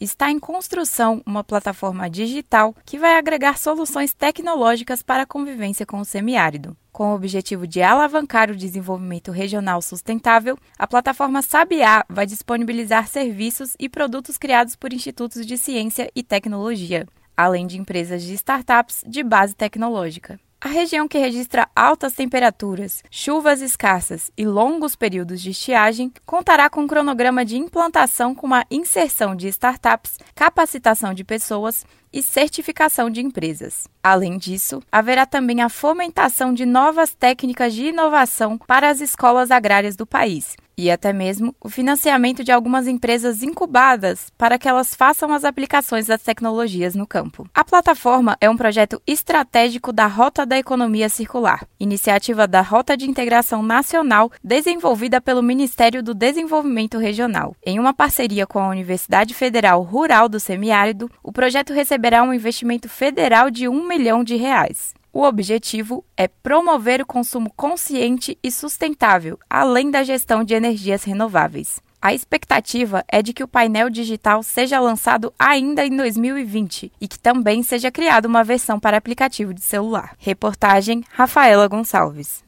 está em construção uma plataforma digital que vai agregar soluções tecnológicas para a convivência com o semiárido. Com o objetivo de alavancar o desenvolvimento regional sustentável, a plataforma Sabiá vai disponibilizar serviços e produtos criados por institutos de ciência e tecnologia, além de empresas de startups de base tecnológica. A região que registra altas temperaturas, chuvas escassas e longos períodos de estiagem contará com um cronograma de implantação com uma inserção de startups, capacitação de pessoas e certificação de empresas. Além disso, haverá também a fomentação de novas técnicas de inovação para as escolas agrárias do país, e até mesmo o financiamento de algumas empresas incubadas para que elas façam as aplicações das tecnologias no campo. A plataforma é um projeto estratégico da Rota da Economia Circular, iniciativa da Rota de Integração Nacional desenvolvida pelo Ministério do Desenvolvimento Regional. Em uma parceria com a Universidade Federal Rural do Semiárido, o projeto receberá um investimento federal de um milhão de reais. O objetivo é promover o consumo consciente e sustentável, além da gestão de energias renováveis. A expectativa é de que o painel digital seja lançado ainda em 2020 e que também seja criada uma versão para aplicativo de celular. Reportagem Rafaela Gonçalves.